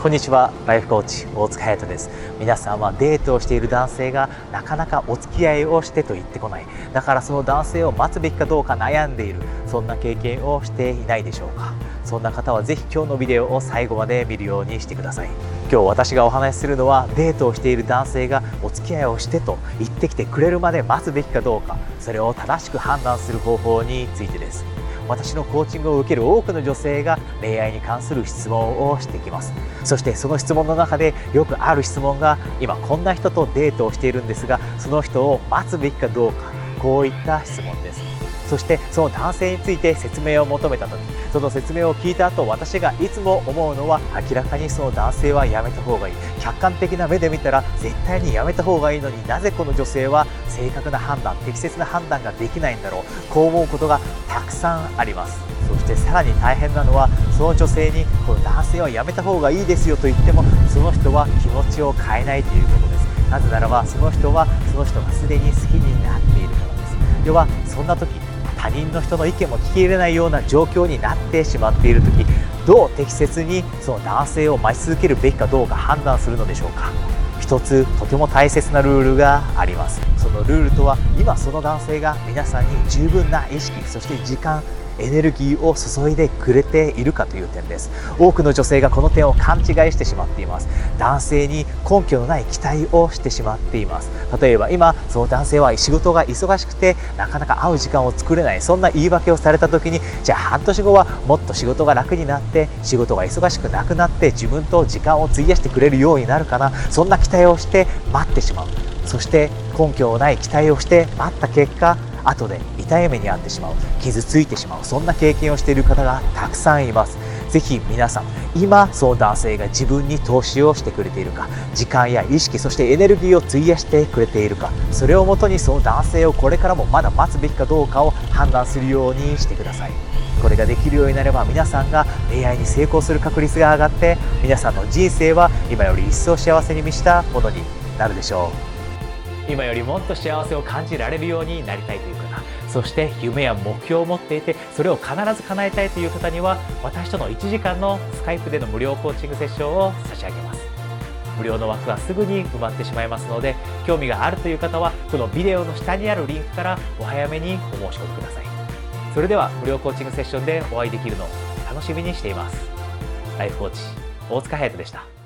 こんにちはライフコーチ大塚隼人です。皆さんはデートをしている男性がなかなかお付き合いをしてと言ってこない。だからその男性を待つべきかどうか悩んでいる。そんな経験をしていないでしょうか。そんな方はぜひ今日のビデオを最後まで見るようにしてください。今日私がお話しするのはデートをしている男性がお付き合いをしてと言ってきてくれるまで待つべきかどうか。それを正しく判断する方法についてです。私のコーチングを受ける多くの女性が恋愛に関する質問をしてきます。そしてその質問の中でよくある質問が今こんな人とデートをしているんですがその人を待つべきかどうかこういった質問です。そしてその男性について説明を求めた時その説明を聞いた後私がいつも思うのは明らかにその男性はやめた方がいい。客観的な目で見たら絶対にやめた方がいいのになぜこの女性は正確な判断適切な判断ができないんだろう。こう思うことがたくさんあります。そしてさらに大変なのはその女性にこの男性はやめた方がいいですよと言ってもその人は気持ちを変えないということです。なぜならばその人はその人がすでに好きになっているからです。要はそんな時他人の人の意見も聞き入れないような状況になってしまっている時どう適切にその男性を待ち続けるべきかどうか判断するのでしょうか。一つとても大切なルールがあります。そのルールとは今その男性が皆さんに十分な意識そして時間エネルギーを注いでくれているかという点です。多くの女性がこの点を勘違いしてしまっています。男性に根拠のない期待をしてしまっています。例えば今その男性は仕事が忙しくてなかなか会う時間を作れない。そんな言い訳をされた時にじゃあ半年後はもっと仕事が楽になって仕事が忙しくなくなって自分と時間を費やしてくれるようになるかな。そんな期待をして待ってしまう。そして根拠のない期待をして待った結果後で痛い目に遭ってしまう傷ついてしまうそんな経験をしている方がたくさんいます。ぜひ皆さん今その男性が自分に投資をしてくれているか時間や意識そしてエネルギーを費やしてくれているかそれをもとにその男性をこれからもまだ待つべきかどうかを判断するようにしてください。これができるようになれば皆さんが恋愛に成功する確率が上がって皆さんの人生は今より一層幸せに満ちたものになるでしょう。今よりもっと幸せを感じられるようになりたいという方そして夢や目標を持っていてそれを必ず叶えたいという方には私との1時間のスカイプでの無料コーチングセッションを差し上げます。無料の枠はすぐに埋まってしまいますので興味があるという方はこのビデオの下にあるリンクからお早めにお申し込みください。それでは無料コーチングセッションでお会いできるのを楽しみにしています。ライフコーチ大塚隼人でした。